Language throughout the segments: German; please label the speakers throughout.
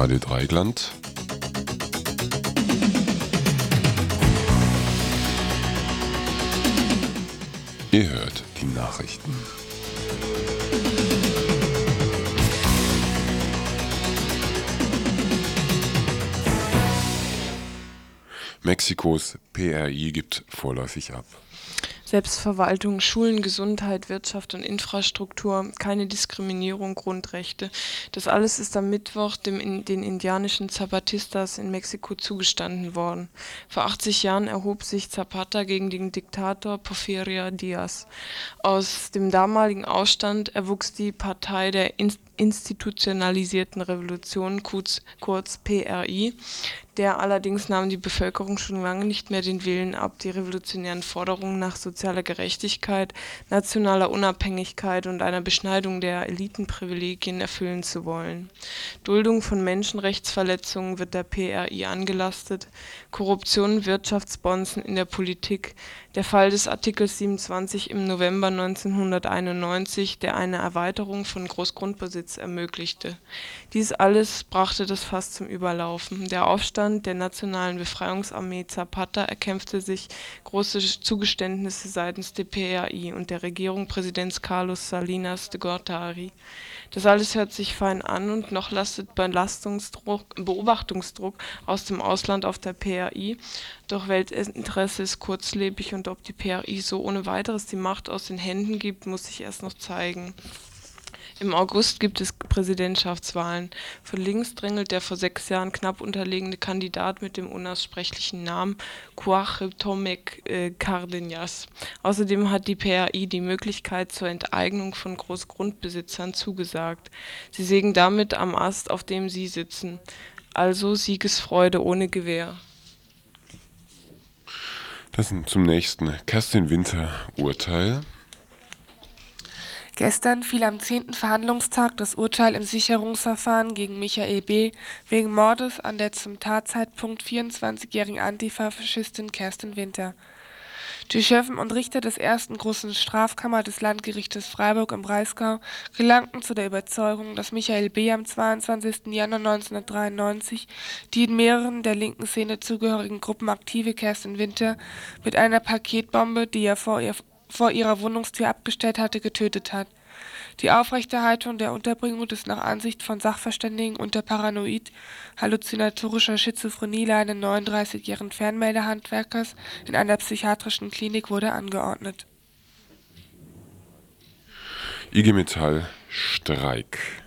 Speaker 1: Radio Dreigland. Ihr hört die Nachrichten. Mexikos PRI gibt vorläufig ab.
Speaker 2: Selbstverwaltung, Schulen, Gesundheit, Wirtschaft und Infrastruktur, keine Diskriminierung, Grundrechte. Das alles ist am Mittwoch dem, den indianischen Zapatistas in Mexiko zugestanden worden. Vor 80 Jahren erhob sich Zapata gegen den Diktator Porfirio Diaz. Aus dem damaligen Ausstand erwuchs die Partei der institutionalisierten Revolution, kurz, kurz PRI, der allerdings nahm die Bevölkerung schon lange nicht mehr den Willen ab, die revolutionären Forderungen nach sozialer Gerechtigkeit, nationaler Unabhängigkeit und einer Beschneidung der Elitenprivilegien erfüllen zu wollen. Duldung von Menschenrechtsverletzungen wird der PRI angelastet, Korruption, Wirtschaftsbonzen in der Politik, der Fall des Artikels 27 im November 1991, der eine Erweiterung von Großgrundbesitz ermöglichte. Dies alles brachte das Fass zum Überlaufen. Der Aufstand der Nationalen Befreiungsarmee Zapata erkämpfte sich große Zugeständnisse seitens der PRI und der Regierung Präsidents Carlos Salinas de Gortari. Das alles hört sich fein an und noch lastet Belastungsdruck, Beobachtungsdruck aus dem Ausland auf der PRI. Doch Weltinteresse ist kurzlebig und ob die PRI so ohne weiteres die Macht aus den Händen gibt, muss sich erst noch zeigen. Im August gibt es Präsidentschaftswahlen. Von links drängelt der vor sechs Jahren knapp unterlegene Kandidat mit dem unaussprechlichen Namen Tomek äh, Cardenas. Außerdem hat die PRI die Möglichkeit zur Enteignung von Großgrundbesitzern zugesagt. Sie sägen damit am Ast, auf dem sie sitzen. Also Siegesfreude ohne Gewehr.
Speaker 1: Das sind zum nächsten Kerstin Winter Urteil.
Speaker 3: Gestern fiel am zehnten Verhandlungstag das Urteil im Sicherungsverfahren gegen Michael B. wegen Mordes an der zum Tatzeitpunkt 24-jährigen Antifaschistin Kerstin Winter. Die Schöffen und Richter des ersten großen Strafkammer des Landgerichtes Freiburg im Breisgau gelangten zu der Überzeugung, dass Michael B. am 22. Januar 1993 die in mehreren der linken Szene zugehörigen Gruppen aktive Kerstin Winter mit einer Paketbombe, die er vor ihr vor ihrer Wohnungstür abgestellt hatte, getötet hat. Die Aufrechterhaltung der Unterbringung ist nach Ansicht von Sachverständigen unter paranoid-halluzinatorischer Schizophrenie leidenden 39-jährigen Fernmeldehandwerkers in einer psychiatrischen Klinik wurde angeordnet.
Speaker 1: IG Metall Streik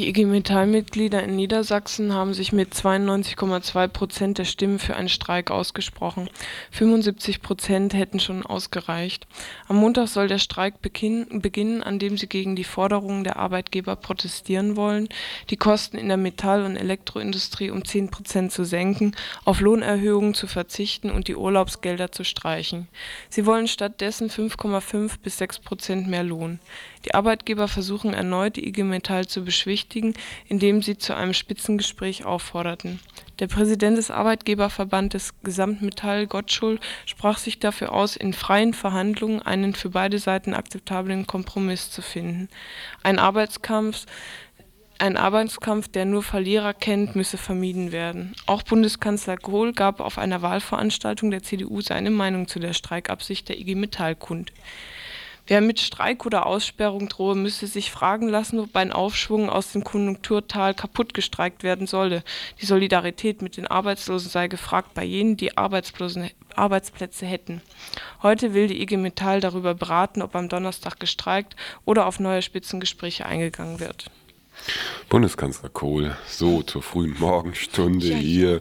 Speaker 2: die IG Metall-Mitglieder in Niedersachsen haben sich mit 92,2 Prozent der Stimmen für einen Streik ausgesprochen. 75 Prozent hätten schon ausgereicht. Am Montag soll der Streik beginnen, an dem sie gegen die Forderungen der Arbeitgeber protestieren wollen, die Kosten in der Metall- und Elektroindustrie um 10 Prozent zu senken, auf Lohnerhöhungen zu verzichten und die Urlaubsgelder zu streichen. Sie wollen stattdessen 5,5 bis 6 Prozent mehr Lohn. Die Arbeitgeber versuchen erneut, die IG Metall zu beschwichtigen, indem sie zu einem Spitzengespräch aufforderten. Der Präsident des Arbeitgeberverbandes Gesamtmetall, Gottschul, sprach sich dafür aus, in freien Verhandlungen einen für beide Seiten akzeptablen Kompromiss zu finden. Ein Arbeitskampf ein Arbeitskampf, der nur Verlierer kennt, müsse vermieden werden. Auch Bundeskanzler Kohl gab auf einer Wahlveranstaltung der CDU seine Meinung zu der Streikabsicht der IG Metall kund. Wer mit Streik oder Aussperrung drohe, müsse sich fragen lassen, ob ein Aufschwung aus dem Konjunkturtal kaputt gestreikt werden solle. Die Solidarität mit den Arbeitslosen sei gefragt bei jenen, die Arbeitsplätze hätten. Heute will die IG Metall darüber beraten, ob am Donnerstag gestreikt oder auf neue Spitzengespräche eingegangen wird.
Speaker 1: Bundeskanzler Kohl, so zur frühen Morgenstunde hier.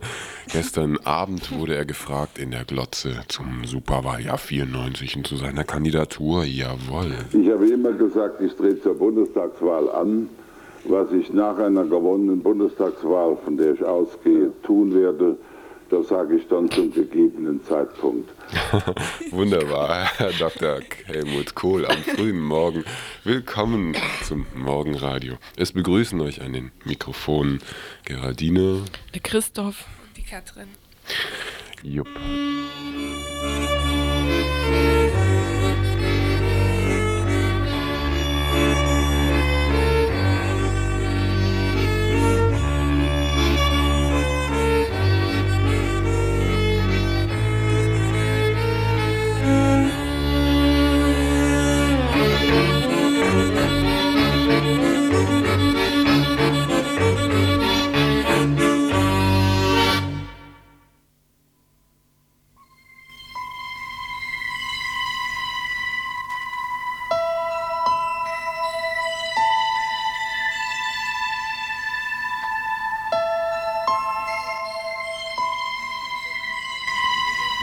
Speaker 1: Gestern Abend wurde er gefragt in der Glotze zum Superwahljahr 94 und zu seiner Kandidatur. Jawohl.
Speaker 4: Ich habe immer gesagt, ich trete zur Bundestagswahl an. Was ich nach einer gewonnenen Bundestagswahl, von der ich ausgehe, tun werde, das sage ich dann zum gegebenen Zeitpunkt.
Speaker 1: Wunderbar, Herr Dr. Helmut Kohl am frühen Morgen. Willkommen zum Morgenradio. Es begrüßen euch an den Mikrofonen Geraldine,
Speaker 2: der Christoph,
Speaker 3: die Katrin.
Speaker 1: Jupp.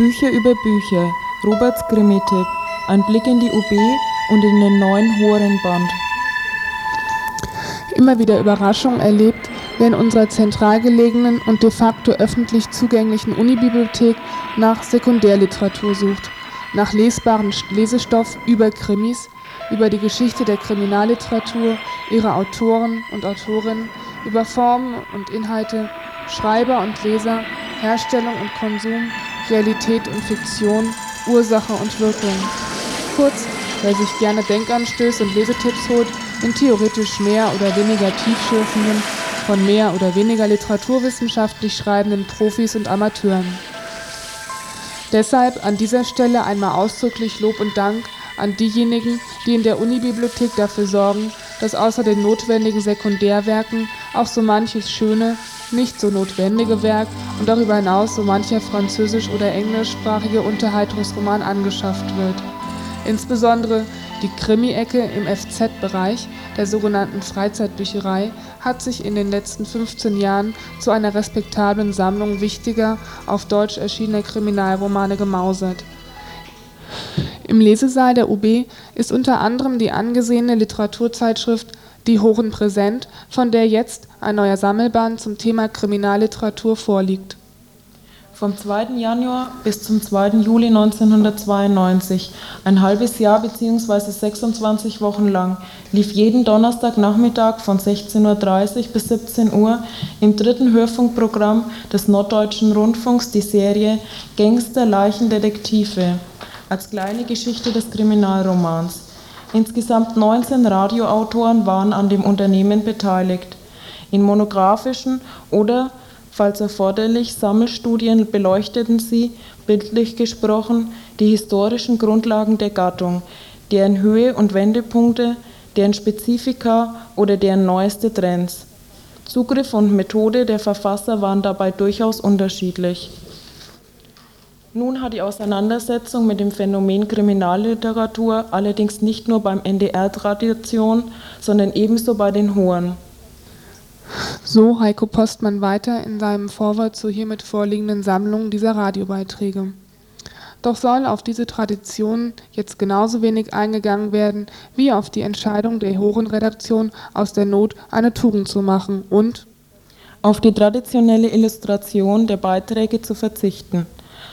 Speaker 5: Bücher über Bücher, Roberts Krimi-Tipp, ein Blick in die UB und in den neuen Horenband.
Speaker 3: Immer wieder Überraschungen erlebt, wer in unserer zentral gelegenen und de facto öffentlich zugänglichen Unibibliothek nach Sekundärliteratur sucht, nach lesbaren Lesestoff über Krimis, über die Geschichte der Kriminalliteratur, ihre Autoren und Autorinnen, über Formen und Inhalte, Schreiber und Leser, Herstellung und Konsum, Realität und Fiktion, Ursache und Wirkung. Kurz, wer sich gerne Denkanstöße und Lesetipps holt in theoretisch mehr oder weniger tiefschürfenden, von mehr oder weniger literaturwissenschaftlich schreibenden Profis und Amateuren. Deshalb an dieser Stelle einmal ausdrücklich Lob und Dank an diejenigen, die in der Unibibliothek dafür sorgen, dass außer den notwendigen Sekundärwerken auch so manches schöne, nicht so notwendige Werk und darüber hinaus so mancher französisch- oder englischsprachige Unterhaltungsroman angeschafft wird. Insbesondere die Krimi-Ecke im FZ-Bereich der sogenannten Freizeitbücherei hat sich in den letzten 15 Jahren zu einer respektablen Sammlung wichtiger, auf Deutsch erschienener Kriminalromane gemausert. Im Lesesaal der UB ist unter anderem die angesehene Literaturzeitschrift Die Horen präsent, von der jetzt ein neuer Sammelband zum Thema Kriminalliteratur vorliegt.
Speaker 5: Vom 2. Januar bis zum 2. Juli 1992, ein halbes Jahr bzw. 26 Wochen lang, lief jeden Donnerstagnachmittag von 16.30 Uhr bis 17 Uhr im dritten Hörfunkprogramm des Norddeutschen Rundfunks die Serie Gangster Leichendetektive als kleine Geschichte des Kriminalromans. Insgesamt 19 Radioautoren waren an dem Unternehmen beteiligt. In monographischen oder, falls erforderlich, Sammelstudien beleuchteten sie, bildlich gesprochen, die historischen Grundlagen der Gattung, deren Höhe und Wendepunkte, deren Spezifika oder deren neueste Trends. Zugriff und Methode der Verfasser waren dabei durchaus unterschiedlich nun hat die Auseinandersetzung mit dem Phänomen Kriminalliteratur allerdings nicht nur beim NDR Tradition, sondern ebenso bei den Hohen.
Speaker 3: So Heiko Postmann weiter in seinem Vorwort zur hiermit vorliegenden Sammlung dieser Radiobeiträge. Doch soll auf diese Tradition jetzt genauso wenig eingegangen werden, wie auf die Entscheidung der Horen-Redaktion aus der Not eine Tugend zu machen und
Speaker 5: auf die traditionelle Illustration der Beiträge zu verzichten.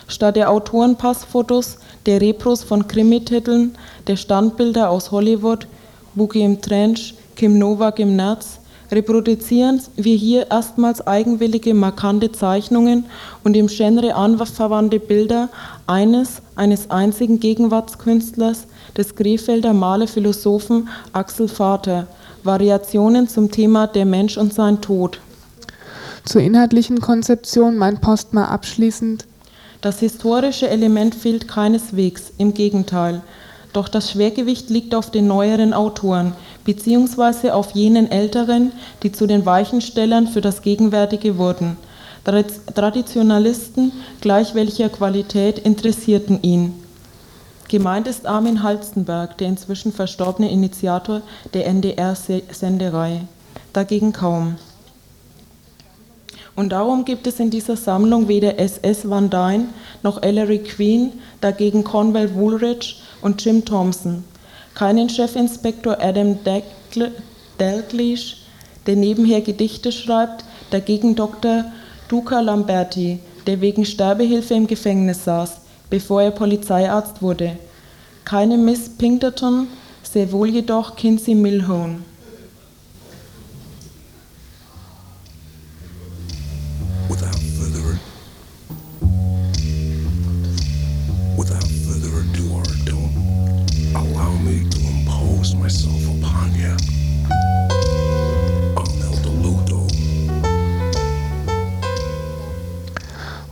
Speaker 5: Statt der Autorenpassfotos, der Repros von Krimititeln, der Standbilder aus Hollywood (Boogie im Trench, Kim Novak im Netz) reproduzieren wir hier erstmals eigenwillige markante Zeichnungen und im Genre anverwandte Bilder eines eines einzigen Gegenwartskünstlers, des Krefelder Malerphilosophen Axel Vater, Variationen zum Thema Der Mensch und sein Tod.
Speaker 3: Zur inhaltlichen Konzeption meint Postma abschließend
Speaker 5: das historische Element fehlt keineswegs, im Gegenteil. Doch das Schwergewicht liegt auf den neueren Autoren, beziehungsweise auf jenen älteren, die zu den Weichenstellern für das Gegenwärtige wurden. Traditionalisten gleich welcher Qualität interessierten ihn. Gemeint ist Armin Halstenberg, der inzwischen verstorbene Initiator der NDR-Senderei. Dagegen kaum. Und darum gibt es in dieser Sammlung weder S.S. Van Dyne noch Ellery Queen, dagegen Cornwell Woolridge und Jim Thompson. Keinen Chefinspektor Adam Dalglish, der nebenher Gedichte schreibt, dagegen Dr. Duca Lamberti, der wegen Sterbehilfe im Gefängnis saß, bevor er Polizeiarzt wurde. Keine Miss Pinkerton, sehr wohl jedoch Kinsey Milhone.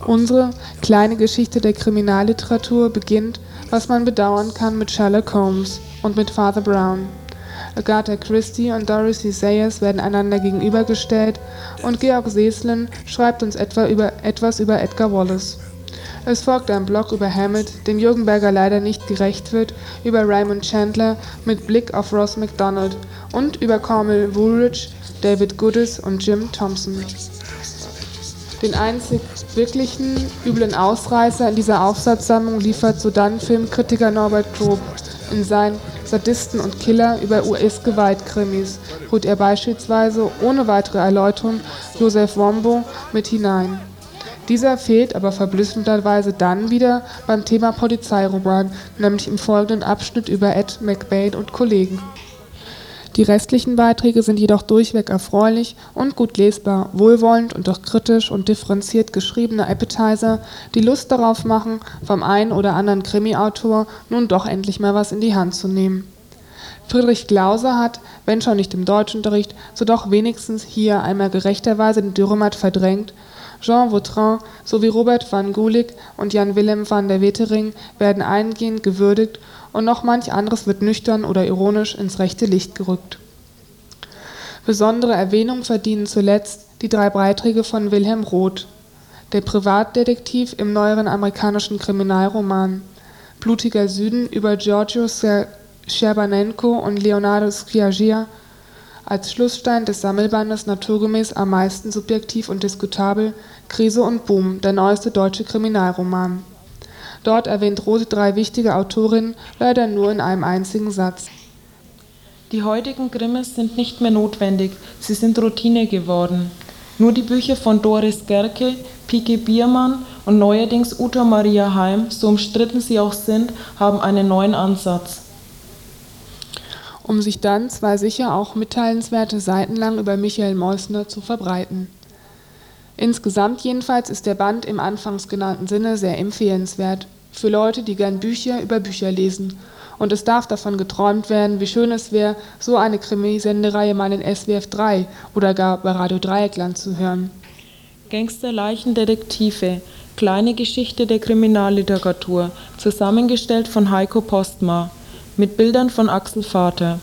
Speaker 3: Unsere kleine Geschichte der Kriminalliteratur beginnt, was man bedauern kann, mit Sherlock Holmes und mit Father Brown. Agatha Christie und Dorothy Sayers werden einander gegenübergestellt und Georg Seslin schreibt uns etwa über, etwas über Edgar Wallace. Es folgt ein Blog über Hammett, dem Jürgen Berger leider nicht gerecht wird, über Raymond Chandler mit Blick auf Ross MacDonald und über Cornwall Woolridge, David Goodis und Jim Thompson. Den einzig wirklichen üblen Ausreißer in dieser Aufsatzsammlung liefert sodann Filmkritiker Norbert Grob in seinen Sadisten und Killer über US-Gewaltkrimis holt er beispielsweise ohne weitere Erläuterung Joseph Wombo mit hinein. Dieser fehlt aber verblüffenderweise dann wieder beim Thema Polizeiroman, nämlich im folgenden Abschnitt über Ed McBain und Kollegen die restlichen Beiträge sind jedoch durchweg erfreulich und gut lesbar, wohlwollend und doch kritisch und differenziert geschriebene Appetizer, die Lust darauf machen, vom einen oder anderen Krimi-Autor nun doch endlich mal was in die Hand zu nehmen. Friedrich Glauser hat, wenn schon nicht im Deutschunterricht, so doch wenigstens hier einmal gerechterweise den Dürrenmatt verdrängt. Jean Vautrin sowie Robert van Gulik und Jan Willem van der Wetering werden eingehend gewürdigt und noch manch anderes wird nüchtern oder ironisch ins rechte Licht gerückt. Besondere Erwähnung verdienen zuletzt die drei Beiträge von Wilhelm Roth, der Privatdetektiv im neueren amerikanischen Kriminalroman Blutiger Süden über Giorgio Scherbanenko und Leonardo Sciagia als Schlussstein des Sammelbandes naturgemäß am meisten subjektiv und diskutabel Krise und Boom, der neueste deutsche Kriminalroman Dort erwähnt Roth drei wichtige Autorinnen leider nur in einem einzigen Satz.
Speaker 5: Die heutigen Grimmes sind nicht mehr notwendig, sie sind Routine geworden. Nur die Bücher von Doris Gerke, Pike Biermann und neuerdings Uta Maria Heim, so umstritten sie auch sind, haben einen neuen Ansatz.
Speaker 3: Um sich dann zwei sicher auch mitteilenswerte Seiten lang über Michael Meusner zu verbreiten Insgesamt jedenfalls ist der Band im anfangs genannten Sinne sehr empfehlenswert für Leute, die gern Bücher über Bücher lesen. Und es darf davon geträumt werden, wie schön es wäre, so eine Krimisendereihe mal in SWF 3 oder gar bei Radio Dreieckland zu hören.
Speaker 5: Gangster, Leichen, Detektive. Kleine Geschichte der Kriminalliteratur, zusammengestellt von Heiko Postma, mit Bildern von Axel Vater.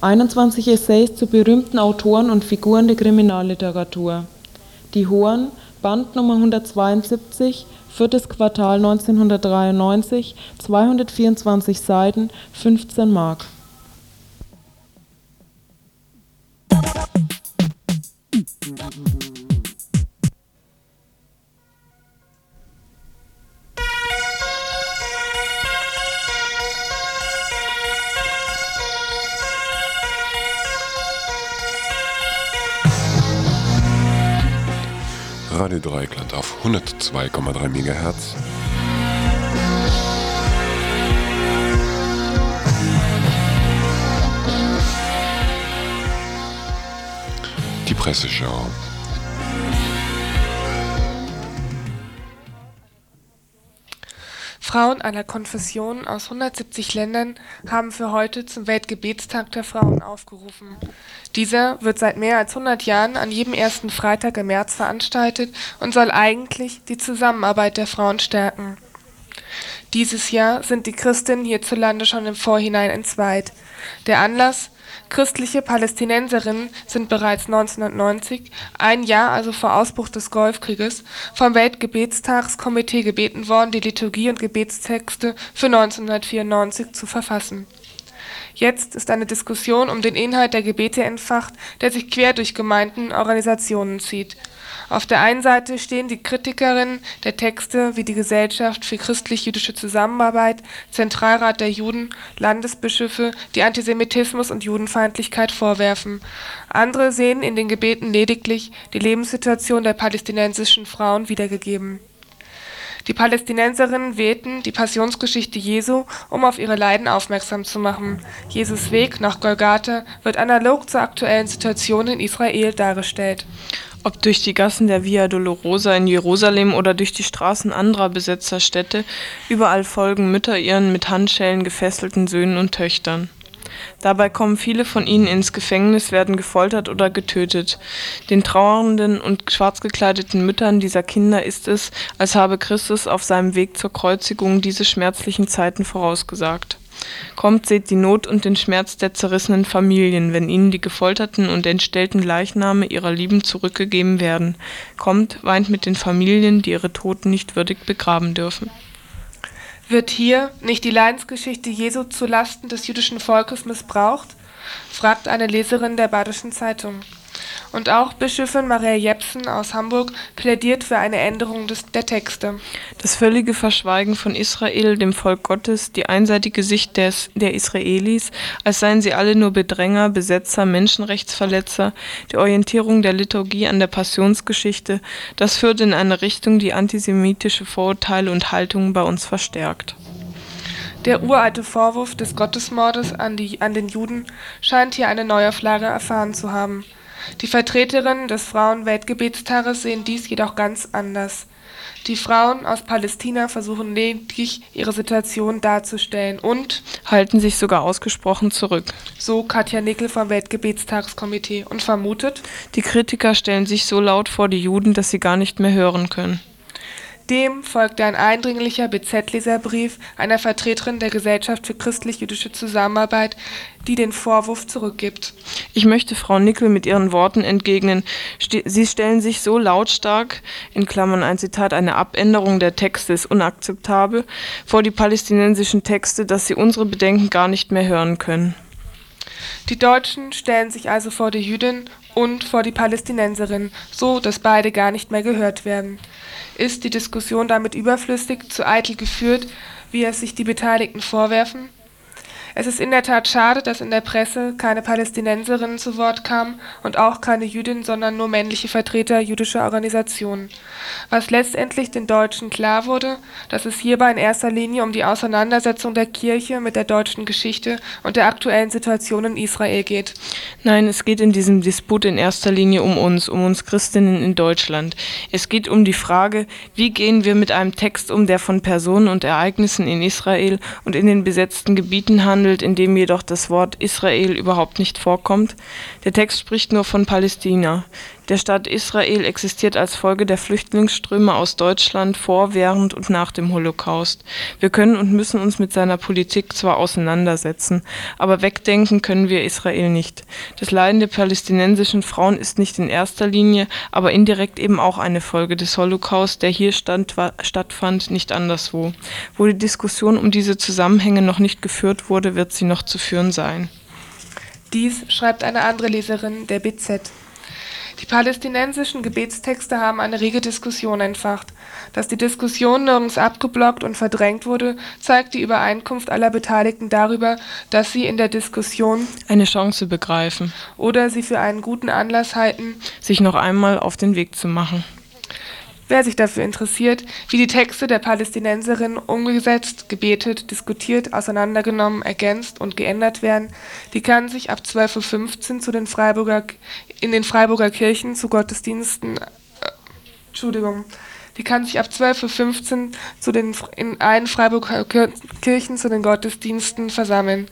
Speaker 5: 21 Essays zu berühmten Autoren und Figuren der Kriminalliteratur. Die Hohen, Band Nummer 172, viertes Quartal 1993, 224 Seiten, 15 Mark
Speaker 1: 102,3 MHz. Die Presseschau.
Speaker 3: Frauen aller Konfessionen aus 170 Ländern haben für heute zum Weltgebetstag der Frauen aufgerufen. Dieser wird seit mehr als 100 Jahren an jedem ersten Freitag im März veranstaltet und soll eigentlich die Zusammenarbeit der Frauen stärken. Dieses Jahr sind die Christinnen hierzulande schon im Vorhinein entzweit. Der Anlass Christliche Palästinenserinnen sind bereits 1990, ein Jahr also vor Ausbruch des Golfkrieges, vom Weltgebetstagskomitee gebeten worden, die Liturgie und Gebetstexte für 1994 zu verfassen. Jetzt ist eine Diskussion um den Inhalt der Gebete entfacht, der sich quer durch Gemeinden Organisationen zieht auf der einen Seite stehen die Kritikerinnen der Texte wie die Gesellschaft für christlich-jüdische Zusammenarbeit, Zentralrat der Juden, Landesbischöfe, die Antisemitismus und Judenfeindlichkeit vorwerfen. Andere sehen in den Gebeten lediglich die Lebenssituation der palästinensischen Frauen wiedergegeben. Die Palästinenserinnen wählten die Passionsgeschichte Jesu, um auf ihre Leiden aufmerksam zu machen. Jesus Weg nach Golgatha wird analog zur aktuellen Situation in Israel dargestellt
Speaker 2: ob durch die Gassen der Via Dolorosa in Jerusalem oder durch die Straßen anderer besetzter Städte, überall folgen Mütter ihren mit Handschellen gefesselten Söhnen und Töchtern. Dabei kommen viele von ihnen ins Gefängnis, werden gefoltert oder getötet. Den trauernden und schwarz gekleideten Müttern dieser Kinder ist es, als habe Christus auf seinem Weg zur Kreuzigung diese schmerzlichen Zeiten vorausgesagt. Kommt, seht die Not und den Schmerz der zerrissenen Familien, wenn ihnen die gefolterten und entstellten Leichname ihrer Lieben zurückgegeben werden. Kommt, weint mit den Familien, die ihre Toten nicht würdig begraben dürfen.
Speaker 3: Wird hier nicht die Leidensgeschichte Jesu zu Lasten des jüdischen Volkes missbraucht? fragt eine Leserin der Badischen Zeitung. Und auch Bischöfin Maria Jepsen aus Hamburg plädiert für eine Änderung des, der Texte.
Speaker 2: Das völlige Verschweigen von Israel, dem Volk Gottes, die einseitige Sicht des, der Israelis, als seien sie alle nur Bedränger, Besetzer, Menschenrechtsverletzer, die Orientierung der Liturgie an der Passionsgeschichte, das führt in eine Richtung, die antisemitische Vorurteile und Haltungen bei uns verstärkt.
Speaker 3: Der uralte Vorwurf des Gottesmordes an, die, an den Juden scheint hier eine Neuauflage erfahren zu haben. Die Vertreterinnen des Frauenweltgebetstages sehen dies jedoch ganz anders. Die Frauen aus Palästina versuchen lediglich, ihre Situation darzustellen und
Speaker 2: halten sich sogar ausgesprochen zurück.
Speaker 3: So Katja Nickel vom Weltgebetstagskomitee und vermutet,
Speaker 2: die Kritiker stellen sich so laut vor die Juden, dass sie gar nicht mehr hören können.
Speaker 3: Dem folgte ein eindringlicher BZ-Leserbrief einer Vertreterin der Gesellschaft für christlich-jüdische Zusammenarbeit, die den Vorwurf zurückgibt.
Speaker 2: Ich möchte Frau Nickel mit ihren Worten entgegnen. Sie stellen sich so lautstark, in Klammern ein Zitat, eine Abänderung der Texte ist unakzeptabel, vor die palästinensischen Texte, dass sie unsere Bedenken gar nicht mehr hören können.
Speaker 3: Die Deutschen stellen sich also vor die Jüdin und vor die Palästinenserin, so dass beide gar nicht mehr gehört werden. Ist die Diskussion damit überflüssig, zu eitel geführt, wie es sich die Beteiligten vorwerfen? Es ist in der Tat schade, dass in der Presse keine Palästinenserinnen zu Wort kamen und auch keine Jüdinnen, sondern nur männliche Vertreter jüdischer Organisationen. Was letztendlich den Deutschen klar wurde, dass es hierbei in erster Linie um die Auseinandersetzung der Kirche mit der deutschen Geschichte und der aktuellen Situation in Israel geht.
Speaker 2: Nein, es geht in diesem Disput in erster Linie um uns, um uns Christinnen in Deutschland. Es geht um die Frage, wie gehen wir mit einem Text um, der von Personen und Ereignissen in Israel und in den besetzten Gebieten handelt, behandelt, in dem jedoch das Wort Israel überhaupt nicht vorkommt. Der Text spricht nur von Palästina. Der Staat Israel existiert als Folge der Flüchtlingsströme aus Deutschland vor, während und nach dem Holocaust. Wir können und müssen uns mit seiner Politik zwar auseinandersetzen, aber wegdenken können wir Israel nicht. Das Leiden der palästinensischen Frauen ist nicht in erster Linie, aber indirekt eben auch eine Folge des Holocaust, der hier stand, stattfand, nicht anderswo. Wo die Diskussion um diese Zusammenhänge noch nicht geführt wurde, wird sie noch zu führen sein.
Speaker 3: Dies schreibt eine andere Leserin der BZ. Die palästinensischen Gebetstexte haben eine rege Diskussion entfacht. Dass die Diskussion nirgends abgeblockt und verdrängt wurde, zeigt die Übereinkunft aller Beteiligten darüber, dass sie in der Diskussion
Speaker 2: eine Chance begreifen
Speaker 3: oder sie für einen guten Anlass halten,
Speaker 2: sich noch einmal auf den Weg zu machen.
Speaker 3: Wer sich dafür interessiert, wie die Texte der Palästinenserinnen umgesetzt, gebetet, diskutiert, auseinandergenommen, ergänzt und geändert werden, die kann sich ab 12.15 Uhr zu den Freiburger, in den Freiburger Kirchen zu Gottesdiensten, äh, Entschuldigung, die kann sich ab 12.15 Uhr zu den, in allen Freiburger Kirchen zu den Gottesdiensten versammeln.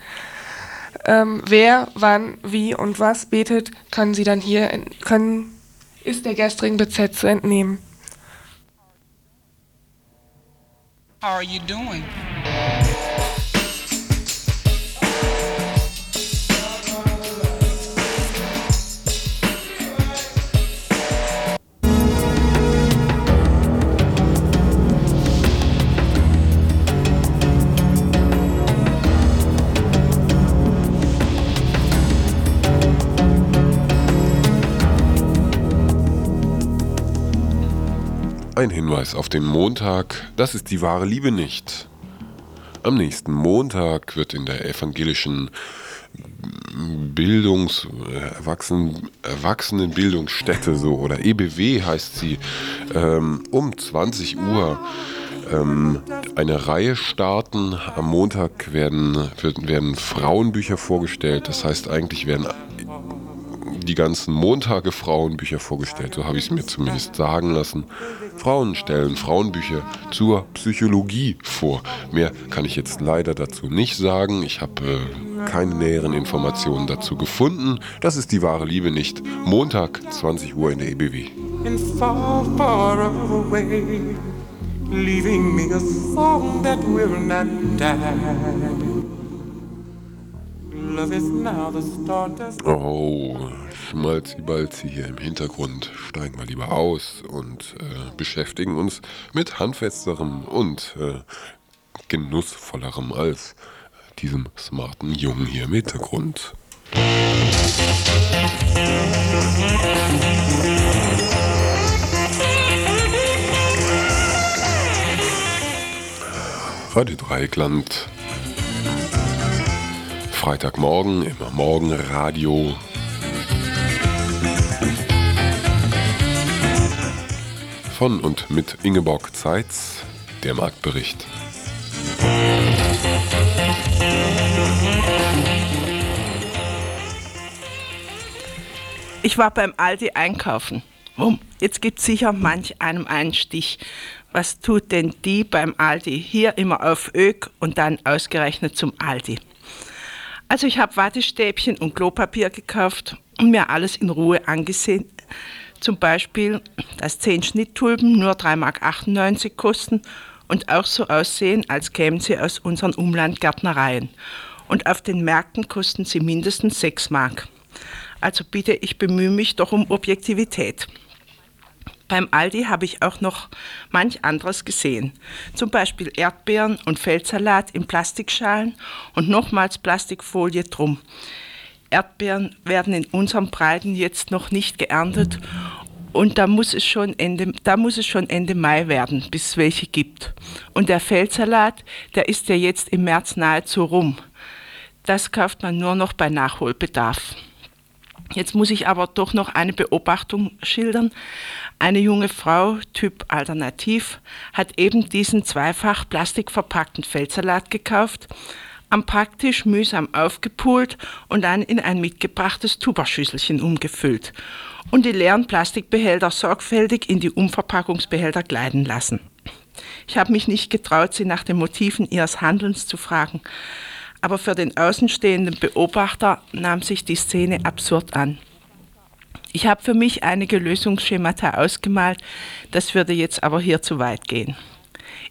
Speaker 3: Ähm, wer, wann, wie und was betet, können Sie dann hier, können, ist der gestrigen BZ zu entnehmen. How are you doing?
Speaker 1: Ein Hinweis auf den Montag, das ist die wahre Liebe nicht. Am nächsten Montag wird in der evangelischen Bildungs-, Erwachsenen, Erwachsenenbildungsstätte so oder EBW heißt sie, ähm, um 20 Uhr ähm, eine Reihe starten. Am Montag werden, werden Frauenbücher vorgestellt. Das heißt, eigentlich werden die ganzen Montage Frauenbücher vorgestellt, so habe ich es mir zumindest sagen lassen. Frauen stellen Frauenbücher zur Psychologie vor. Mehr kann ich jetzt leider dazu nicht sagen. Ich habe äh, keine näheren Informationen dazu gefunden. Das ist die wahre Liebe nicht. Montag, 20 Uhr in der EBW. Far, far away, leaving me a song that will not die. Oh, Schmalzi-Balzi hier im Hintergrund. Steigen wir lieber aus und äh, beschäftigen uns mit handfesterem und äh, genussvollerem als diesem smarten Jungen hier im Hintergrund. Radio Dreieckland. Freitagmorgen, immer Morgenradio. Von und mit Ingeborg Zeitz, der Marktbericht.
Speaker 6: Ich war beim Aldi einkaufen. Jetzt gibt sicher manch einem einen Stich was tut denn die beim Aldi? Hier immer auf Ök und dann ausgerechnet zum Aldi. Also ich habe Wattestäbchen und Klopapier gekauft und mir alles in Ruhe angesehen. Zum Beispiel, dass 10 Schnitttulpen nur 3,98 Mark kosten und auch so aussehen, als kämen sie aus unseren Umlandgärtnereien. Und auf den Märkten kosten sie mindestens 6 Mark. Also bitte, ich bemühe mich doch um Objektivität. Beim Aldi habe ich auch noch manch anderes gesehen. Zum Beispiel Erdbeeren und Feldsalat in Plastikschalen und nochmals Plastikfolie drum. Erdbeeren werden in unserem Breiten jetzt noch nicht geerntet und da muss es schon Ende, da muss es schon Ende Mai werden, bis es welche gibt. Und der Feldsalat, der ist ja jetzt im März nahezu rum. Das kauft man nur noch bei Nachholbedarf. Jetzt muss ich aber doch noch eine Beobachtung schildern. Eine junge Frau, Typ Alternativ, hat eben diesen zweifach plastikverpackten Feldsalat gekauft, am Packtisch mühsam aufgepult und dann in ein mitgebrachtes Tuberschüsselchen umgefüllt und die leeren Plastikbehälter sorgfältig in die Umverpackungsbehälter gleiten lassen. Ich habe mich nicht getraut, sie nach den Motiven ihres Handelns zu fragen aber für den außenstehenden Beobachter nahm sich die Szene absurd an. Ich habe für mich einige Lösungsschemata ausgemalt, das würde jetzt aber hier zu weit gehen.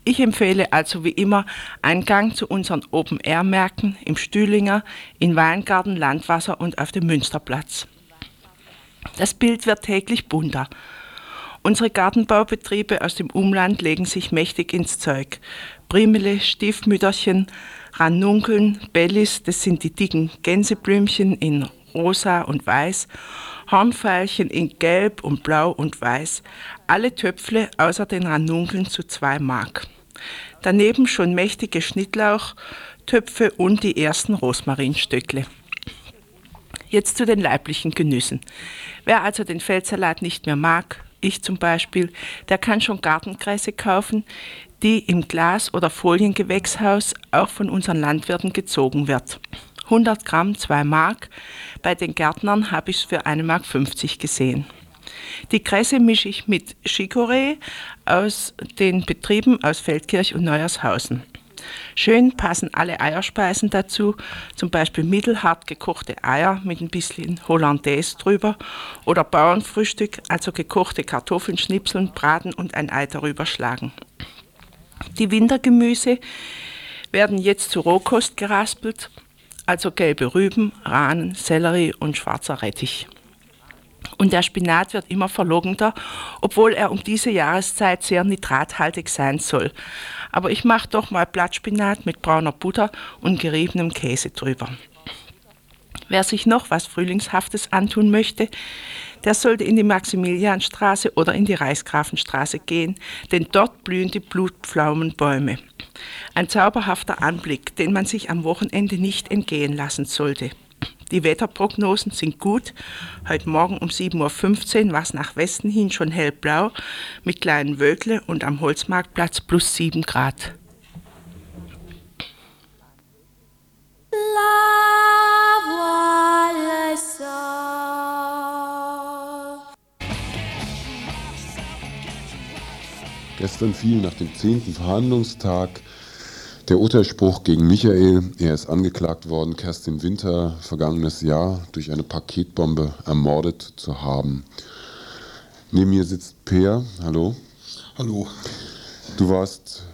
Speaker 6: Ich empfehle also wie immer einen Gang zu unseren Open-Air-Märkten im Stühlinger, in Weingarten, Landwasser und auf dem Münsterplatz. Das Bild wird täglich bunter. Unsere Gartenbaubetriebe aus dem Umland legen sich mächtig ins Zeug. Primele, Stiefmütterchen, Ranunkeln, Bellis, das sind die dicken Gänseblümchen in rosa und weiß, Hornfeilchen in gelb und blau und weiß, alle Töpfle außer den Ranunkeln zu zwei Mark. Daneben schon mächtige Schnittlauchtöpfe und die ersten Rosmarinstöckle. Jetzt zu den leiblichen Genüssen. Wer also den Feldsalat nicht mehr mag, ich zum Beispiel, der kann schon Gartenkresse kaufen, die im Glas- oder Foliengewächshaus auch von unseren Landwirten gezogen wird. 100 Gramm, 2 Mark. Bei den Gärtnern habe ich es für 1,50 Mark 50 gesehen. Die Kresse mische ich mit Chicorée aus den Betrieben aus Feldkirch und Neuershausen. Schön passen alle Eierspeisen dazu, zum Beispiel mittelhart gekochte Eier mit ein bisschen Hollandaise drüber oder Bauernfrühstück, also gekochte Kartoffeln schnipseln, braten und ein Ei darüber schlagen. Die Wintergemüse werden jetzt zu Rohkost geraspelt, also gelbe Rüben, Rahnen, Sellerie und schwarzer Rettich. Und der Spinat wird immer verlockender, obwohl er um diese Jahreszeit sehr nitrathaltig sein soll. Aber ich mache doch mal Blattspinat mit brauner Butter und geriebenem Käse drüber. Wer sich noch was Frühlingshaftes antun möchte, der sollte in die Maximilianstraße oder in die Reichsgrafenstraße gehen, denn dort blühen die Blutpflaumenbäume. Ein zauberhafter Anblick, den man sich am Wochenende nicht entgehen lassen sollte. Die Wetterprognosen sind gut. Heute Morgen um 7.15 Uhr war es nach Westen hin schon hellblau mit kleinen Wölkle und am Holzmarktplatz plus 7 Grad.
Speaker 1: Gestern fiel nach dem zehnten Verhandlungstag der Urteilsspruch gegen Michael. Er ist angeklagt worden, Kerstin Winter vergangenes Jahr durch eine Paketbombe ermordet zu haben. Neben mir sitzt Peer. Hallo.
Speaker 7: Hallo.
Speaker 1: Du warst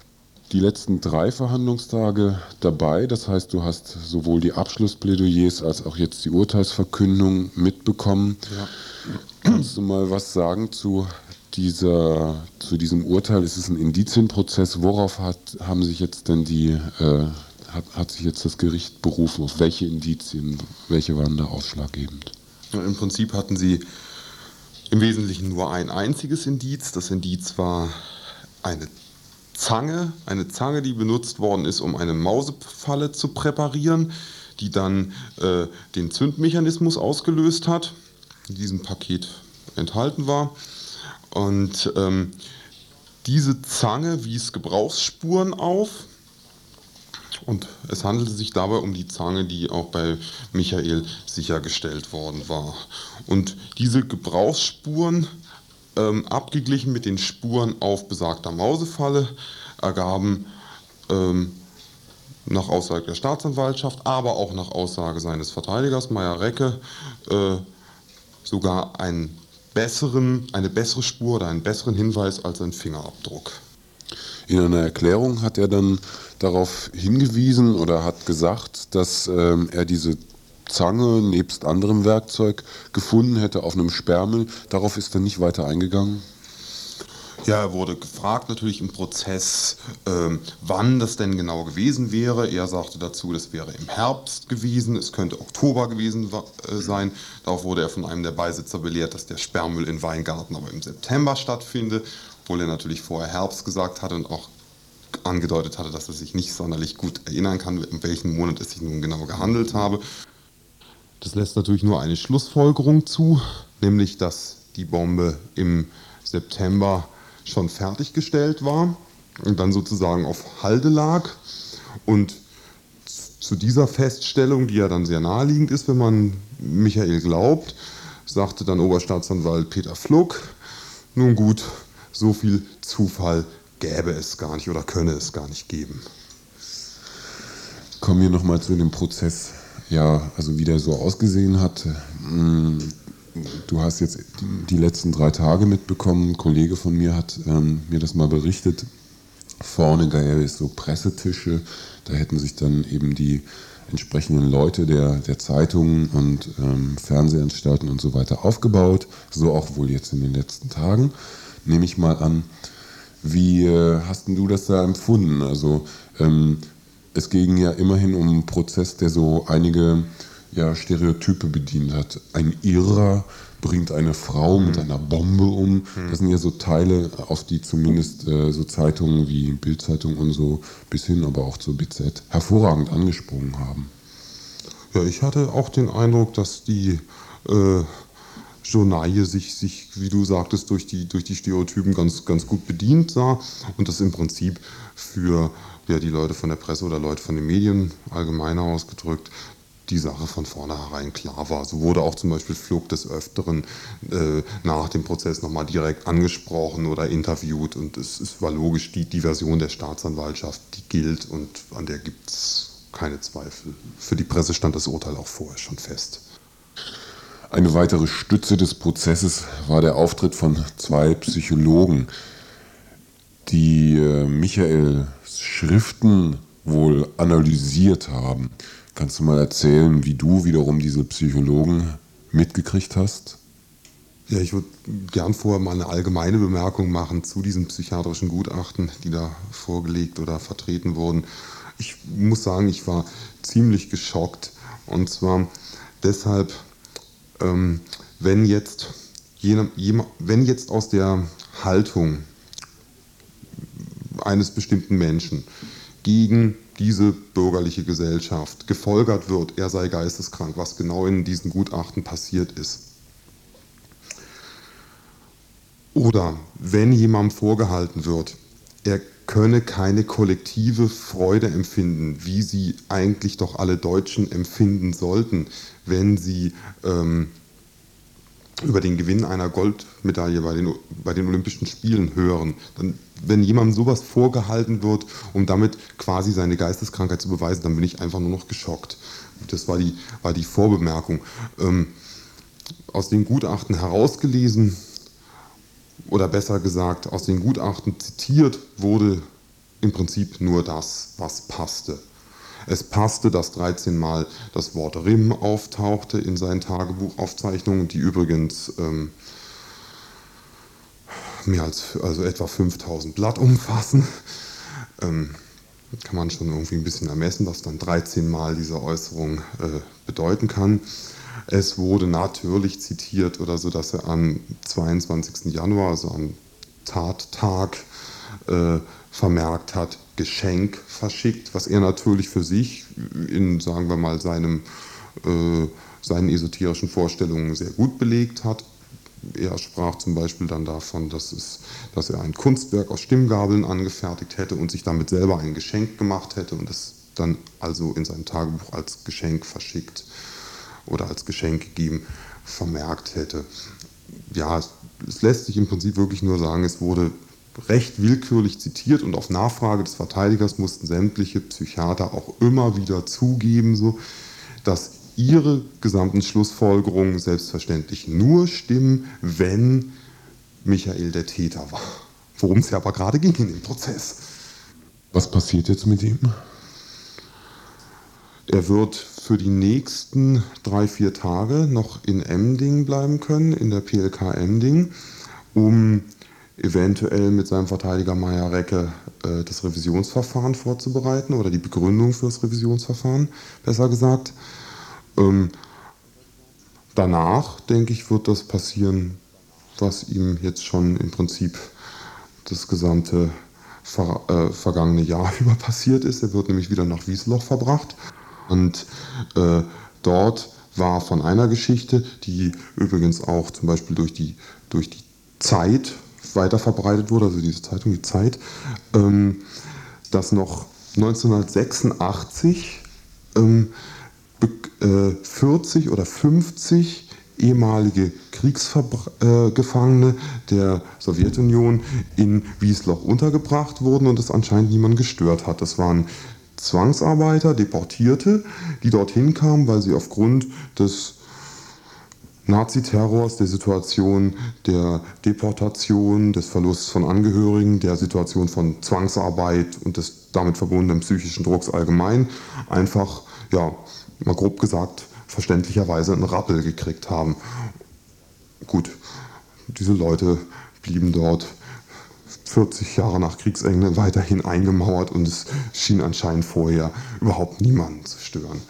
Speaker 1: die letzten drei Verhandlungstage dabei. Das heißt, du hast sowohl die Abschlussplädoyers als auch jetzt die Urteilsverkündung mitbekommen. Ja. Kannst du mal was sagen zu dieser, zu diesem Urteil? Ist es ein Indizienprozess? Worauf hat, haben sich jetzt denn die äh, hat, hat sich jetzt das Gericht berufen? Auf welche Indizien, welche waren da ausschlaggebend?
Speaker 7: Ja, Im Prinzip hatten sie im Wesentlichen nur ein einziges Indiz. Das Indiz war eine Zange, eine Zange, die benutzt worden ist, um eine Mausefalle zu präparieren, die dann äh, den Zündmechanismus ausgelöst hat, in diesem Paket enthalten war. Und ähm, diese Zange wies Gebrauchsspuren auf. Und es handelte sich dabei um die Zange, die auch bei Michael sichergestellt worden war. Und diese Gebrauchsspuren, ähm, abgeglichen mit den Spuren auf besagter Mausefalle, ergaben ähm, nach Aussage der Staatsanwaltschaft, aber auch nach Aussage seines Verteidigers Meyer Recke äh, sogar einen besseren, eine bessere Spur oder einen besseren Hinweis als ein Fingerabdruck.
Speaker 1: In einer Erklärung hat er dann darauf hingewiesen oder hat gesagt, dass ähm, er diese Zange nebst anderem Werkzeug gefunden hätte auf einem Sperrmüll. Darauf ist er nicht weiter eingegangen.
Speaker 7: Ja, er wurde gefragt natürlich im Prozess, ähm, wann das denn genau gewesen wäre. Er sagte dazu, das wäre im Herbst gewesen, es könnte Oktober gewesen äh, sein. Darauf wurde er von einem der Beisitzer belehrt, dass der Sperrmüll in Weingarten aber im September stattfinde, obwohl er natürlich vorher Herbst gesagt hatte und auch angedeutet hatte, dass er sich nicht sonderlich gut erinnern kann, in welchem Monat es sich nun genau gehandelt habe. Das lässt natürlich nur eine Schlussfolgerung zu, nämlich dass die Bombe im September schon fertiggestellt war und dann sozusagen auf Halde lag. Und zu dieser Feststellung, die ja dann sehr naheliegend ist, wenn man Michael glaubt, sagte dann Oberstaatsanwalt Peter Fluck, nun gut, so viel Zufall gäbe es gar nicht oder könne es gar nicht geben.
Speaker 1: Kommen wir nochmal zu dem Prozess, ja, also wie der so ausgesehen hat. Du hast jetzt die letzten drei Tage mitbekommen. Ein Kollege von mir hat ähm, mir das mal berichtet. Vorne gäbe es so Pressetische, da hätten sich dann eben die entsprechenden Leute der, der Zeitungen und ähm, Fernsehanstalten und so weiter aufgebaut. So auch wohl jetzt in den letzten Tagen, nehme ich mal an. Wie äh, hast du das da empfunden? Also ähm, es ging ja immerhin um einen Prozess, der so einige ja, Stereotype bedient hat. Ein Irrer bringt eine Frau mit mhm. einer Bombe um. Mhm. Das sind ja so Teile, auf die zumindest äh, so Zeitungen wie Bildzeitung und so bis hin aber auch zur BZ hervorragend angesprungen haben.
Speaker 7: Ja, ich hatte auch den Eindruck, dass die äh, Journalie sich, sich, wie du sagtest, durch die, durch die Stereotypen ganz, ganz gut bedient sah und das im Prinzip für ja, die Leute von der Presse oder Leute von den Medien allgemeiner ausgedrückt die Sache von vornherein klar war. So wurde auch zum Beispiel Flug des Öfteren äh, nach dem Prozess nochmal direkt angesprochen oder interviewt und es, es, war logisch, die, die Version der Staatsanwaltschaft, die gilt und an der gibt es keine Zweifel. Für die Presse stand das Urteil auch vorher schon fest.
Speaker 1: Eine weitere Stütze des Prozesses war der Auftritt von zwei Psychologen, die äh, Michaels Schriften wohl analysiert haben. Kannst du mal erzählen, wie du wiederum diese Psychologen mitgekriegt hast?
Speaker 7: Ja, ich würde gern vorher mal eine allgemeine Bemerkung machen zu diesen psychiatrischen Gutachten, die da vorgelegt oder vertreten wurden. Ich muss sagen, ich war ziemlich geschockt. Und zwar deshalb, ähm, wenn, jetzt, jene, wenn jetzt aus der Haltung eines bestimmten Menschen gegen diese bürgerliche Gesellschaft gefolgert wird, er sei geisteskrank, was genau in diesen Gutachten passiert ist. Oder wenn jemandem vorgehalten wird, er könne keine kollektive Freude empfinden, wie sie eigentlich doch alle Deutschen empfinden sollten, wenn sie ähm, über den Gewinn einer Goldmedaille bei den, bei den Olympischen Spielen hören, dann, wenn jemandem sowas vorgehalten wird, um damit quasi seine Geisteskrankheit zu beweisen, dann bin ich einfach nur noch geschockt. Das war die, war die Vorbemerkung. Ähm, aus den Gutachten herausgelesen, oder besser gesagt, aus den Gutachten zitiert wurde im Prinzip nur das, was passte. Es passte, dass 13 Mal das Wort Rim auftauchte in seinen Tagebuchaufzeichnungen, die übrigens ähm, mehr als also etwa 5000 Blatt umfassen. Ähm, kann man schon irgendwie ein bisschen ermessen, was dann 13 Mal diese Äußerung äh, bedeuten kann. Es wurde natürlich zitiert oder so, dass er am 22. Januar, also am Tattag, äh, vermerkt hat, Geschenk verschickt, was er natürlich für sich in, sagen wir mal, seinem, äh, seinen esoterischen Vorstellungen sehr gut belegt hat. Er sprach zum Beispiel dann davon, dass, es, dass er ein Kunstwerk aus Stimmgabeln angefertigt hätte und sich damit selber ein Geschenk gemacht hätte und es dann also in seinem Tagebuch als Geschenk verschickt oder als Geschenk gegeben vermerkt hätte. Ja, es lässt sich im Prinzip wirklich nur sagen, es wurde recht willkürlich zitiert und auf Nachfrage des Verteidigers mussten sämtliche Psychiater auch immer wieder zugeben, so, dass ihre gesamten Schlussfolgerungen selbstverständlich nur stimmen, wenn Michael der Täter war. Worum es ja aber gerade ging in dem Prozess.
Speaker 1: Was passiert jetzt mit ihm?
Speaker 7: Er wird für die nächsten drei, vier Tage noch in Emding bleiben können, in der PLK Emding, um eventuell mit seinem Verteidiger Meier Recke äh, das Revisionsverfahren vorzubereiten oder die Begründung für das Revisionsverfahren, besser gesagt. Ähm, danach, denke ich, wird das passieren, was ihm jetzt schon im Prinzip das gesamte ver äh, vergangene Jahr über passiert ist. Er wird nämlich wieder nach Wiesloch verbracht und äh, dort war von einer Geschichte, die übrigens auch zum Beispiel durch die, durch die Zeit weiter verbreitet wurde, also diese Zeitung, die Zeit, ähm, dass noch 1986 ähm, äh, 40 oder 50 ehemalige Kriegsgefangene äh, der Sowjetunion in Wiesloch untergebracht wurden und es anscheinend niemand gestört hat. Das waren Zwangsarbeiter, Deportierte, die dorthin kamen, weil sie aufgrund des Naziterrors, der Situation der Deportation, des Verlusts von Angehörigen, der Situation von Zwangsarbeit und des damit verbundenen psychischen Drucks allgemein einfach, ja, mal grob gesagt, verständlicherweise einen Rappel gekriegt haben. Gut, diese Leute blieben dort 40 Jahre nach Kriegsende weiterhin eingemauert und es schien anscheinend vorher überhaupt niemanden zu stören.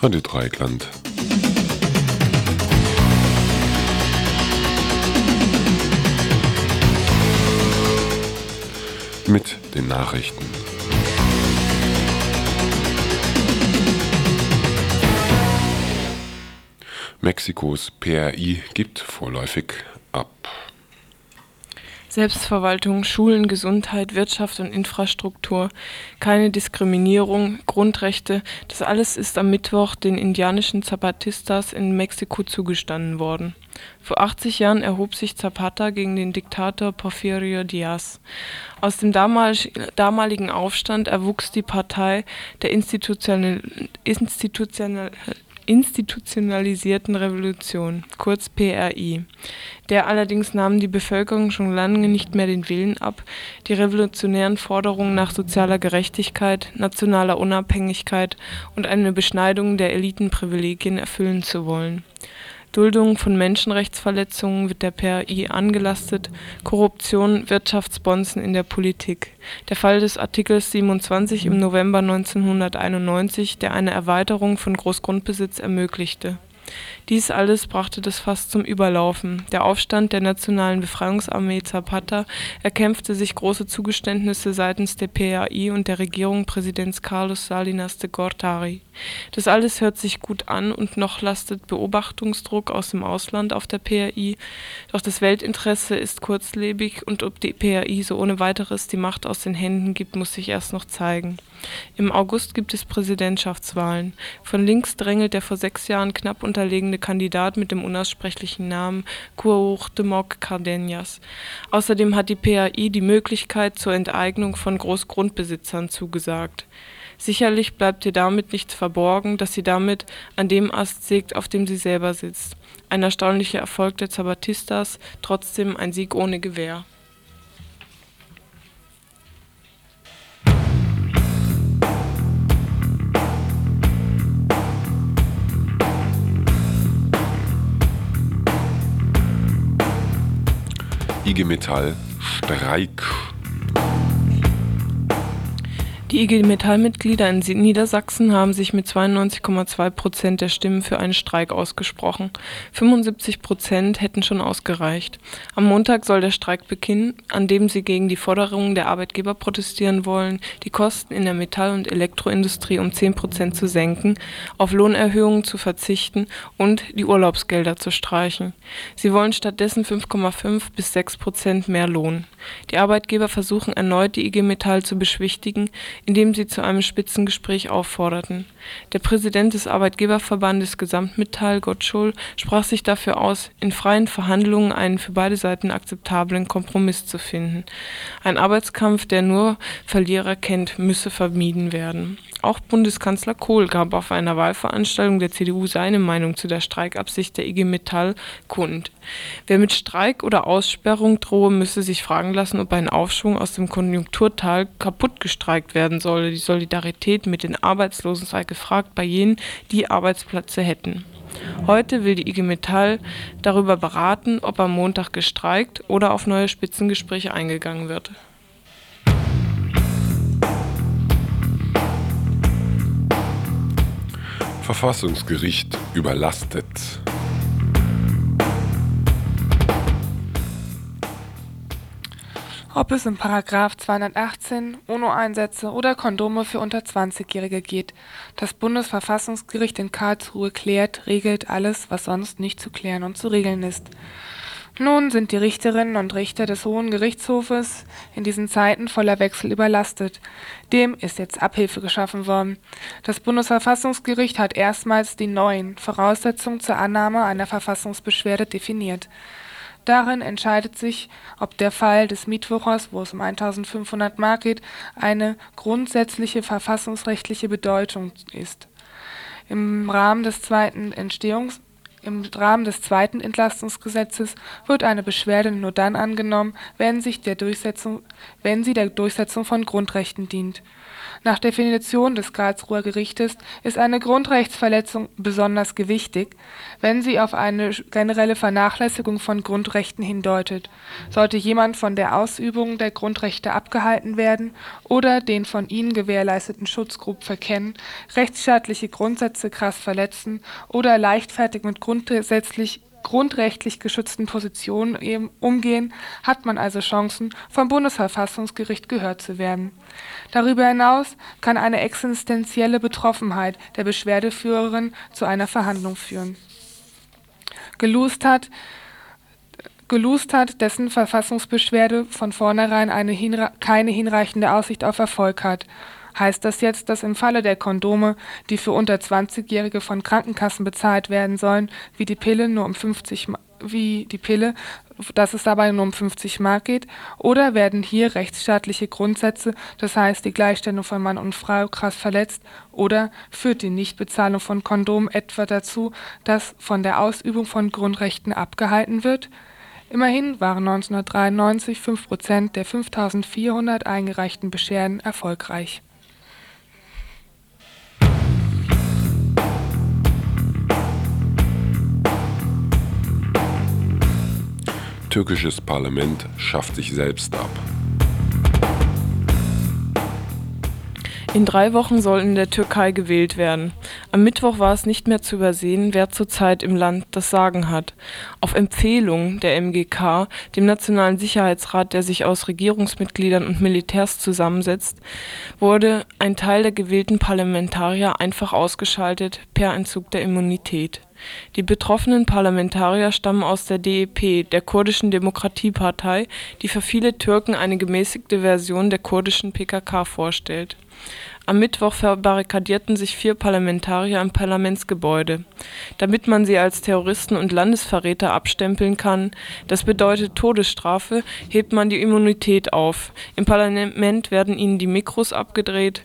Speaker 1: Radio Dreieckland. Mit den Nachrichten. Mexikos PRI gibt vorläufig.
Speaker 2: Selbstverwaltung, Schulen, Gesundheit, Wirtschaft und Infrastruktur, keine Diskriminierung, Grundrechte, das alles ist am Mittwoch den indianischen Zapatistas in Mexiko zugestanden worden. Vor 80 Jahren erhob sich Zapata gegen den Diktator Porfirio Diaz. Aus dem damaligen Aufstand erwuchs die Partei der institutionell, institutionell institutionalisierten Revolution, kurz PRI. Der allerdings nahm die Bevölkerung schon lange nicht mehr den Willen ab, die revolutionären Forderungen nach sozialer Gerechtigkeit, nationaler Unabhängigkeit und eine Beschneidung der Elitenprivilegien erfüllen zu wollen Duldung von Menschenrechtsverletzungen wird der PRI angelastet, Korruption, Wirtschaftsbonzen in der Politik. Der Fall des Artikels 27 im November 1991, der eine Erweiterung von Großgrundbesitz ermöglichte dies alles brachte das Fass zum Überlaufen. Der Aufstand der Nationalen Befreiungsarmee Zapata erkämpfte sich große Zugeständnisse seitens der PAI und der Regierung Präsidents Carlos Salinas de Gortari. Das alles hört sich gut an und noch lastet Beobachtungsdruck aus dem Ausland auf der PAI, doch das Weltinteresse ist kurzlebig und ob die PAI so ohne weiteres die Macht aus den Händen gibt, muss sich erst noch zeigen. Im August gibt es Präsidentschaftswahlen. Von links drängelt der vor sechs Jahren knapp unterlegene Kandidat mit dem unaussprechlichen Namen Cuauhtémoc Cardenas. Außerdem hat die PAI die Möglichkeit zur Enteignung von Großgrundbesitzern zugesagt. Sicherlich bleibt ihr damit nichts verborgen, dass sie damit an dem Ast sägt, auf dem sie selber sitzt. Ein erstaunlicher Erfolg der Zapatistas, trotzdem ein Sieg ohne Gewehr.
Speaker 1: IG Metall Streik.
Speaker 2: Die IG Metall-Mitglieder in Niedersachsen haben sich mit 92,2 Prozent der Stimmen für einen Streik ausgesprochen. 75 Prozent hätten schon ausgereicht. Am Montag soll der Streik beginnen, an dem sie gegen die Forderungen der Arbeitgeber protestieren wollen, die Kosten in der Metall- und Elektroindustrie um 10 Prozent zu senken, auf Lohnerhöhungen zu verzichten und die Urlaubsgelder zu streichen. Sie wollen stattdessen 5,5 bis 6 Prozent mehr Lohn. Die Arbeitgeber versuchen erneut, die IG Metall zu beschwichtigen, indem sie zu einem Spitzengespräch aufforderten. Der Präsident des Arbeitgeberverbandes Gesamtmetall, Gottschul, sprach sich dafür aus, in freien Verhandlungen einen für beide Seiten akzeptablen Kompromiss zu finden. Ein Arbeitskampf, der nur Verlierer kennt, müsse vermieden werden. Auch Bundeskanzler Kohl gab auf einer Wahlveranstaltung der CDU seine Meinung zu der Streikabsicht der IG Metall kund. Wer mit Streik oder Aussperrung drohe, müsse sich fragen lassen, ob ein Aufschwung aus dem Konjunkturtal kaputt gestreikt werden solle. Die Solidarität mit den Arbeitslosen sei gefragt bei jenen, die Arbeitsplätze hätten. Heute will die IG Metall darüber beraten, ob am Montag gestreikt oder auf neue Spitzengespräche eingegangen wird.
Speaker 1: Verfassungsgericht überlastet.
Speaker 3: Ob es Paragraph 218 UNO-Einsätze oder Kondome für unter 20-Jährige geht, das Bundesverfassungsgericht in Karlsruhe klärt, regelt alles, was sonst nicht zu klären und zu regeln ist. Nun sind die Richterinnen und Richter des Hohen Gerichtshofes in diesen Zeiten voller Wechsel überlastet. Dem ist jetzt Abhilfe geschaffen worden. Das Bundesverfassungsgericht hat erstmals die neuen Voraussetzungen zur Annahme einer Verfassungsbeschwerde definiert. Darin entscheidet sich, ob der Fall des Mietwochers, wo es um 1500 Mark geht, eine grundsätzliche verfassungsrechtliche Bedeutung ist. Im Rahmen des zweiten Entstehungs im Rahmen des zweiten Entlastungsgesetzes wird eine Beschwerde nur dann angenommen, wenn sich der Durchsetzung, wenn sie der Durchsetzung von Grundrechten dient nach Definition des Karlsruher Gerichtes ist eine Grundrechtsverletzung besonders gewichtig, wenn sie auf eine generelle Vernachlässigung von Grundrechten hindeutet. Sollte jemand von der Ausübung der Grundrechte abgehalten werden oder den von ihnen gewährleisteten Schutz grob verkennen, rechtsstaatliche Grundsätze krass verletzen oder leichtfertig mit grundsätzlich grundrechtlich geschützten Positionen umgehen, hat man also Chancen, vom Bundesverfassungsgericht gehört zu werden. Darüber hinaus kann eine existenzielle Betroffenheit der Beschwerdeführerin zu einer Verhandlung führen. Gelust hat, gelust hat, dessen Verfassungsbeschwerde von vornherein hinre keine hinreichende Aussicht auf Erfolg hat Heißt das jetzt, dass im Falle der Kondome, die für unter 20-Jährige von Krankenkassen bezahlt werden sollen, wie die Pille nur um 50 wie die Pille, dass es dabei nur um 50 Mark geht? Oder werden hier rechtsstaatliche Grundsätze, das heißt die Gleichstellung von Mann und Frau, krass verletzt? Oder führt die Nichtbezahlung von Kondomen etwa dazu, dass von der Ausübung von Grundrechten abgehalten wird? Immerhin waren 1993 5 Prozent der 5400 eingereichten Beschwerden erfolgreich.
Speaker 1: Türkisches Parlament schafft sich selbst ab.
Speaker 2: In drei Wochen soll in der Türkei gewählt werden. Am Mittwoch war es nicht mehr zu übersehen, wer zurzeit im Land das Sagen hat. Auf Empfehlung der MGK, dem Nationalen Sicherheitsrat, der sich aus Regierungsmitgliedern und Militärs zusammensetzt, wurde ein Teil der gewählten Parlamentarier einfach ausgeschaltet per Entzug der Immunität. Die betroffenen Parlamentarier stammen aus der DEP, der kurdischen Demokratiepartei, die für viele Türken eine gemäßigte Version der kurdischen PKK vorstellt am Mittwoch verbarrikadierten sich vier Parlamentarier im Parlamentsgebäude. Damit man sie als Terroristen und Landesverräter abstempeln kann, das bedeutet Todesstrafe, hebt man die Immunität auf. Im Parlament werden ihnen die Mikros abgedreht.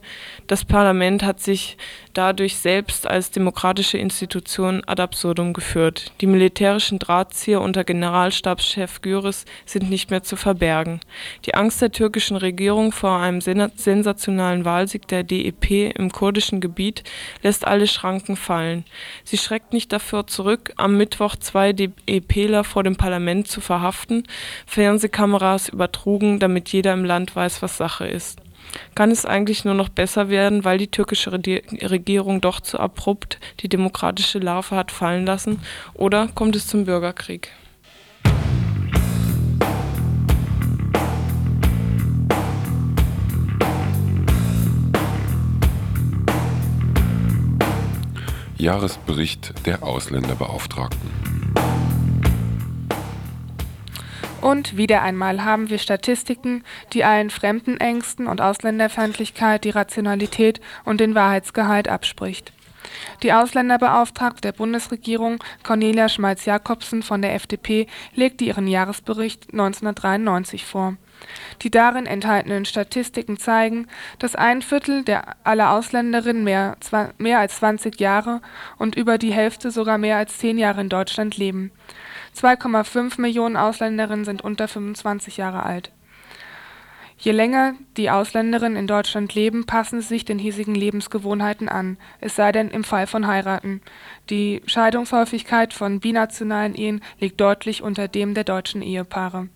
Speaker 2: Das Parlament hat sich dadurch selbst als demokratische Institution ad absurdum geführt. Die militärischen Drahtzieher unter Generalstabschef Güris sind nicht mehr zu verbergen. Die Angst der türkischen Regierung vor einem sensationalen Wahl Generalsieg der DEP im kurdischen Gebiet lässt alle Schranken fallen. Sie schreckt nicht davor zurück, am Mittwoch zwei DEPler vor dem Parlament zu verhaften, Fernsehkameras übertrugen, damit jeder im Land weiß, was Sache ist. Kann es eigentlich nur noch besser werden, weil die türkische Regierung doch zu abrupt die demokratische Larve hat fallen lassen, oder kommt es zum Bürgerkrieg?
Speaker 1: Jahresbericht der Ausländerbeauftragten.
Speaker 3: Und wieder einmal haben wir Statistiken, die allen Fremdenängsten und Ausländerfeindlichkeit die Rationalität und den Wahrheitsgehalt abspricht. Die Ausländerbeauftragte der Bundesregierung Cornelia Schmalz-Jacobsen von der FDP legte ihren Jahresbericht 1993 vor. Die darin enthaltenen Statistiken zeigen, dass ein Viertel aller Ausländerinnen mehr als 20 Jahre und über die Hälfte sogar mehr als 10 Jahre in Deutschland leben. 2,5 Millionen Ausländerinnen sind unter 25 Jahre alt. Je länger die Ausländerinnen in Deutschland leben, passen sie sich den hiesigen Lebensgewohnheiten an, es sei denn im Fall von Heiraten. Die Scheidungshäufigkeit von binationalen Ehen liegt deutlich unter dem der deutschen Ehepaare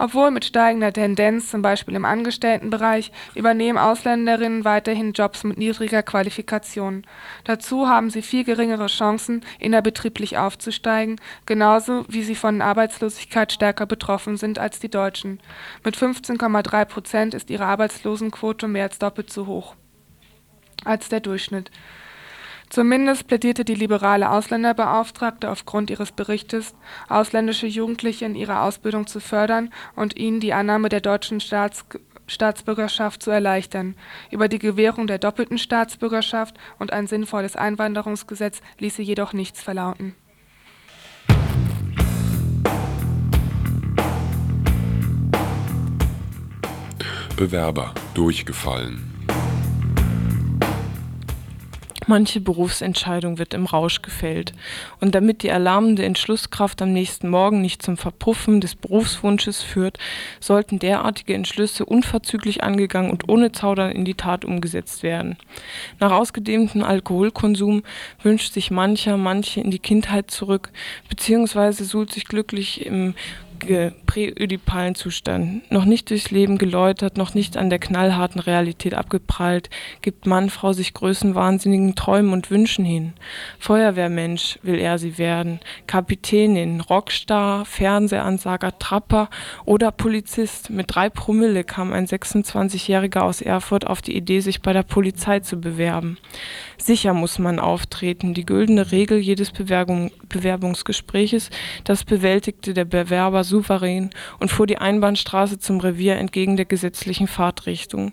Speaker 3: obwohl mit steigender Tendenz, zum Beispiel im Angestelltenbereich, übernehmen Ausländerinnen weiterhin Jobs mit niedriger Qualifikation. Dazu haben sie viel geringere Chancen, innerbetrieblich aufzusteigen, genauso wie sie von Arbeitslosigkeit stärker betroffen sind als die Deutschen. Mit 15,3 Prozent ist ihre Arbeitslosenquote mehr als doppelt so hoch als der Durchschnitt Zumindest plädierte die liberale Ausländerbeauftragte aufgrund ihres Berichtes, ausländische Jugendliche in ihrer Ausbildung zu fördern und ihnen die Annahme der deutschen Staats Staatsbürgerschaft zu erleichtern. Über die Gewährung der doppelten Staatsbürgerschaft und ein sinnvolles Einwanderungsgesetz ließ sie jedoch nichts verlauten.
Speaker 1: Bewerber durchgefallen.
Speaker 2: Manche Berufsentscheidung wird im Rausch gefällt. Und damit die erlahmende Entschlusskraft am nächsten Morgen nicht zum Verpuffen des Berufswunsches führt, sollten derartige Entschlüsse unverzüglich angegangen und ohne Zaudern in die Tat umgesetzt werden. Nach ausgedehntem Alkoholkonsum wünscht sich mancher, manche in die Kindheit zurück, beziehungsweise suhlt sich glücklich im präödipalen Zustand, noch nicht durchs Leben geläutert, noch nicht an der knallharten Realität abgeprallt, gibt Mann, Frau sich größenwahnsinnigen Träumen und Wünschen hin. Feuerwehrmensch will er sie werden, Kapitänin, Rockstar, Fernsehansager, Trapper oder Polizist. Mit drei Promille kam ein 26-Jähriger aus Erfurt auf die Idee, sich bei der Polizei zu bewerben. Sicher muss man auftreten. Die güldene Regel jedes Bewerbung, Bewerbungsgespräches, das bewältigte der Bewerber souverän und fuhr die Einbahnstraße zum Revier entgegen der gesetzlichen Fahrtrichtung.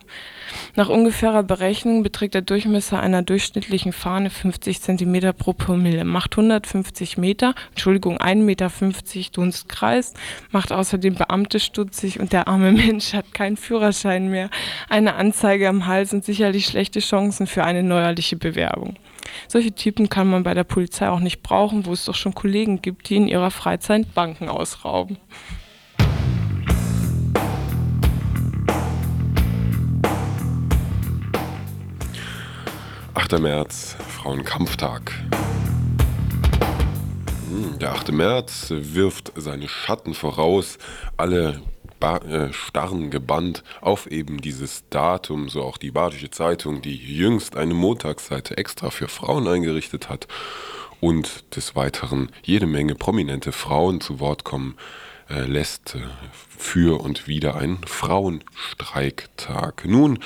Speaker 2: Nach ungefährer Berechnung beträgt der Durchmesser einer durchschnittlichen Fahne 50 cm pro Promille, macht 150 Meter, Entschuldigung, 1,50 Meter Dunstkreis, macht außerdem Beamte stutzig und der arme Mensch hat keinen Führerschein mehr. Eine Anzeige am Hals und sicherlich schlechte Chancen für eine neuerliche Bewerbung. Solche Typen kann man bei der Polizei auch nicht brauchen, wo es doch schon Kollegen gibt, die in ihrer Freizeit Banken ausrauben.
Speaker 1: 8. März, Frauenkampftag. Hm, der 8. März wirft seine Schatten voraus, alle äh, starren gebannt auf eben dieses Datum, so auch die Badische Zeitung, die jüngst eine Montagsseite extra für Frauen eingerichtet hat und des Weiteren jede Menge prominente Frauen zu Wort kommen äh, lässt äh, für und wieder einen Frauenstreiktag. Nun,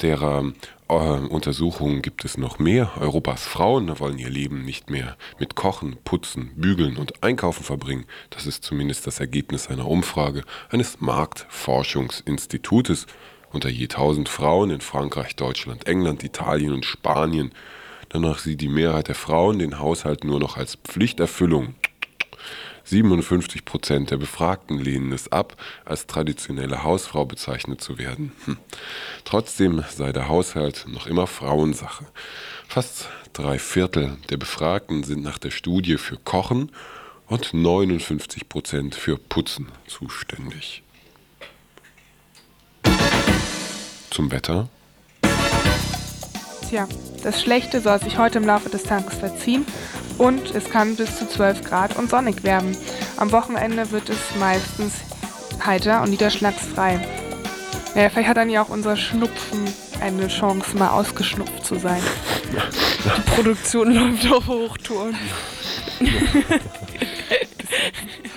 Speaker 1: derer äh, Untersuchungen gibt es noch mehr. Europas Frauen wollen ihr Leben nicht mehr mit Kochen, Putzen, Bügeln und Einkaufen verbringen. Das ist zumindest das Ergebnis einer Umfrage eines Marktforschungsinstitutes unter je 1000 Frauen in Frankreich, Deutschland, England, Italien und Spanien. Danach sieht die Mehrheit der Frauen den Haushalt nur noch als Pflichterfüllung 57 Prozent der Befragten lehnen es ab, als traditionelle Hausfrau bezeichnet zu werden. Hm. Trotzdem sei der Haushalt noch immer Frauensache. Fast drei Viertel der Befragten sind nach der Studie für Kochen und 59 Prozent für Putzen zuständig. Zum Wetter.
Speaker 3: Tja, das Schlechte soll sich heute im Laufe des Tages verziehen und es kann bis zu 12 Grad und sonnig werden. Am Wochenende wird es meistens heiter und niederschlagsfrei. Ja, vielleicht hat dann ja auch unser Schnupfen eine Chance, mal ausgeschnupft zu sein.
Speaker 2: Die Produktion läuft auf Hochtouren.